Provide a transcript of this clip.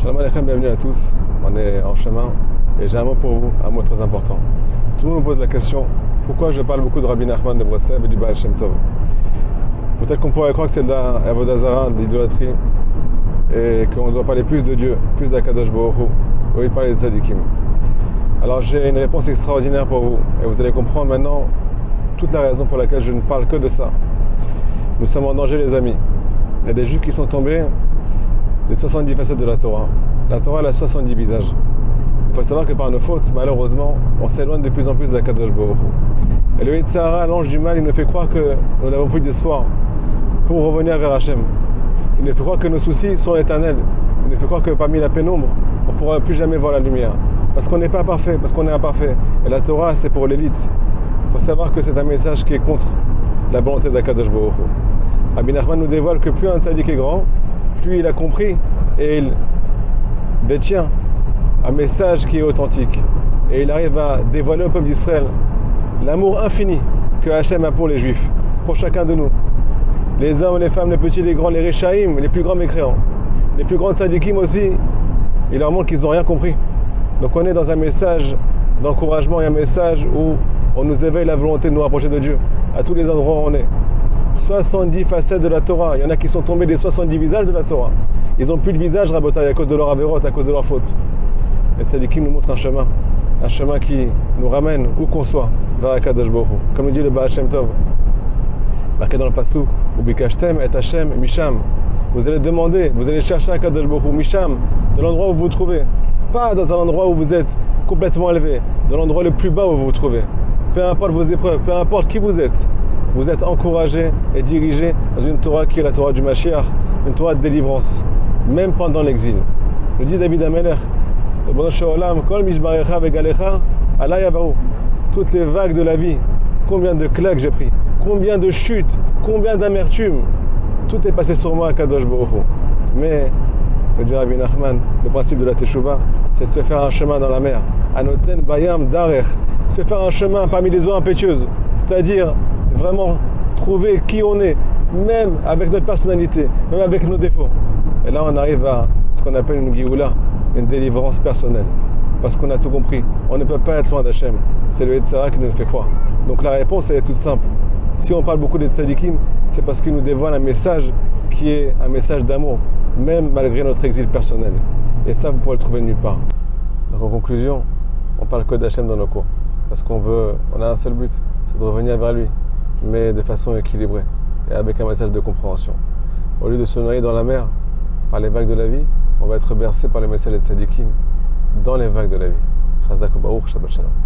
Shalom Aleichem, bienvenue à tous. On est en chemin et j'ai un mot pour vous, un mot très important. Tout le monde me pose la question pourquoi je parle beaucoup de Rabbi Nachman de Breslev et du Baal Shem Tov? Peut-être qu'on pourrait croire que c'est de la de l'idolâtrie, et qu'on doit parler plus de Dieu, plus d'Akadosh Baruch Hu, il parler de Tzadikim. Alors j'ai une réponse extraordinaire pour vous et vous allez comprendre maintenant toute la raison pour laquelle je ne parle que de ça. Nous sommes en danger, les amis. Il y a des juifs qui sont tombés des 70 facettes de la Torah. La Torah, elle a 70 visages. Il faut savoir que par nos fautes, malheureusement, on s'éloigne de plus en plus d'Akadosh Baruch Et le Yitzhara, l'ange du mal, il nous fait croire que nous n'avons plus d'espoir pour revenir vers Hachem. Il nous fait croire que nos soucis sont éternels. Il nous fait croire que parmi la pénombre, on ne pourra plus jamais voir la lumière. Parce qu'on n'est pas parfait, parce qu'on est imparfait. Et la Torah, c'est pour l'élite. Il faut savoir que c'est un message qui est contre la volonté d'Akadosh Baruch Rabbi Nachman nous dévoile que plus un tzaddik est grand, plus il a compris et il détient un message qui est authentique. Et il arrive à dévoiler au peuple d'Israël l'amour infini que Hachem a pour les Juifs, pour chacun de nous. Les hommes, les femmes, les petits, les grands, les Réchaïm, les plus grands mécréants. Les plus grands tzadikim aussi, il leur montre qu'ils n'ont rien compris. Donc on est dans un message d'encouragement et un message où on nous éveille la volonté de nous rapprocher de Dieu, à tous les endroits où on est. 70 facettes de la Torah. Il y en a qui sont tombés des 70 visages de la Torah. Ils n'ont plus de visage, Rabotaï, à cause de leur avérote, à cause de leur faute. Et Tzadikim nous montre un chemin. Un chemin qui nous ramène, où qu'on soit, vers Akadosh Comme le dit le Baal Shem Tov. Marqué dans le Passou, Ubikashtem et Hashem Misham. Vous allez demander, vous allez chercher Akadosh Baruch Misham, de l'endroit où vous vous trouvez. Pas dans un endroit où vous êtes complètement élevé, dans l'endroit le plus bas où vous vous trouvez. Peu importe vos épreuves, peu importe qui vous êtes, vous êtes encouragé et dirigé dans une Torah qui est la Torah du Mashiach, une Torah de délivrance, même pendant l'exil. Le dit David toutes les vagues de la vie, combien de claques j'ai pris, combien de chutes, combien d'amertume, tout est passé sur moi à Kadosh Baruch Mais, le dit Rabbi Nachman, le principe de la Teshuvah, c'est de se faire un chemin dans la mer. Anoten Bayam Darech, se faire un chemin parmi les eaux impétueuses, c'est-à-dire vraiment trouver qui on est, même avec notre personnalité, même avec nos défauts. Et là, on arrive à ce qu'on appelle une guioula, une délivrance personnelle. Parce qu'on a tout compris. On ne peut pas être loin d'Hachem. C'est le Yetzara qui nous le fait croire. Donc la réponse, est toute simple. Si on parle beaucoup des tzadikim, c'est parce qu'il nous dévoile un message qui est un message d'amour, même malgré notre exil personnel. Et ça, vous pourrez le trouver nulle part. Donc en conclusion, on parle que d'Hachem dans nos cours. Parce qu'on veut, on a un seul but, c'est de revenir vers lui mais de façon équilibrée et avec un message de compréhension. Au lieu de se noyer dans la mer par les vagues de la vie, on va être bercé par le message de Tzadikim dans les vagues de la vie.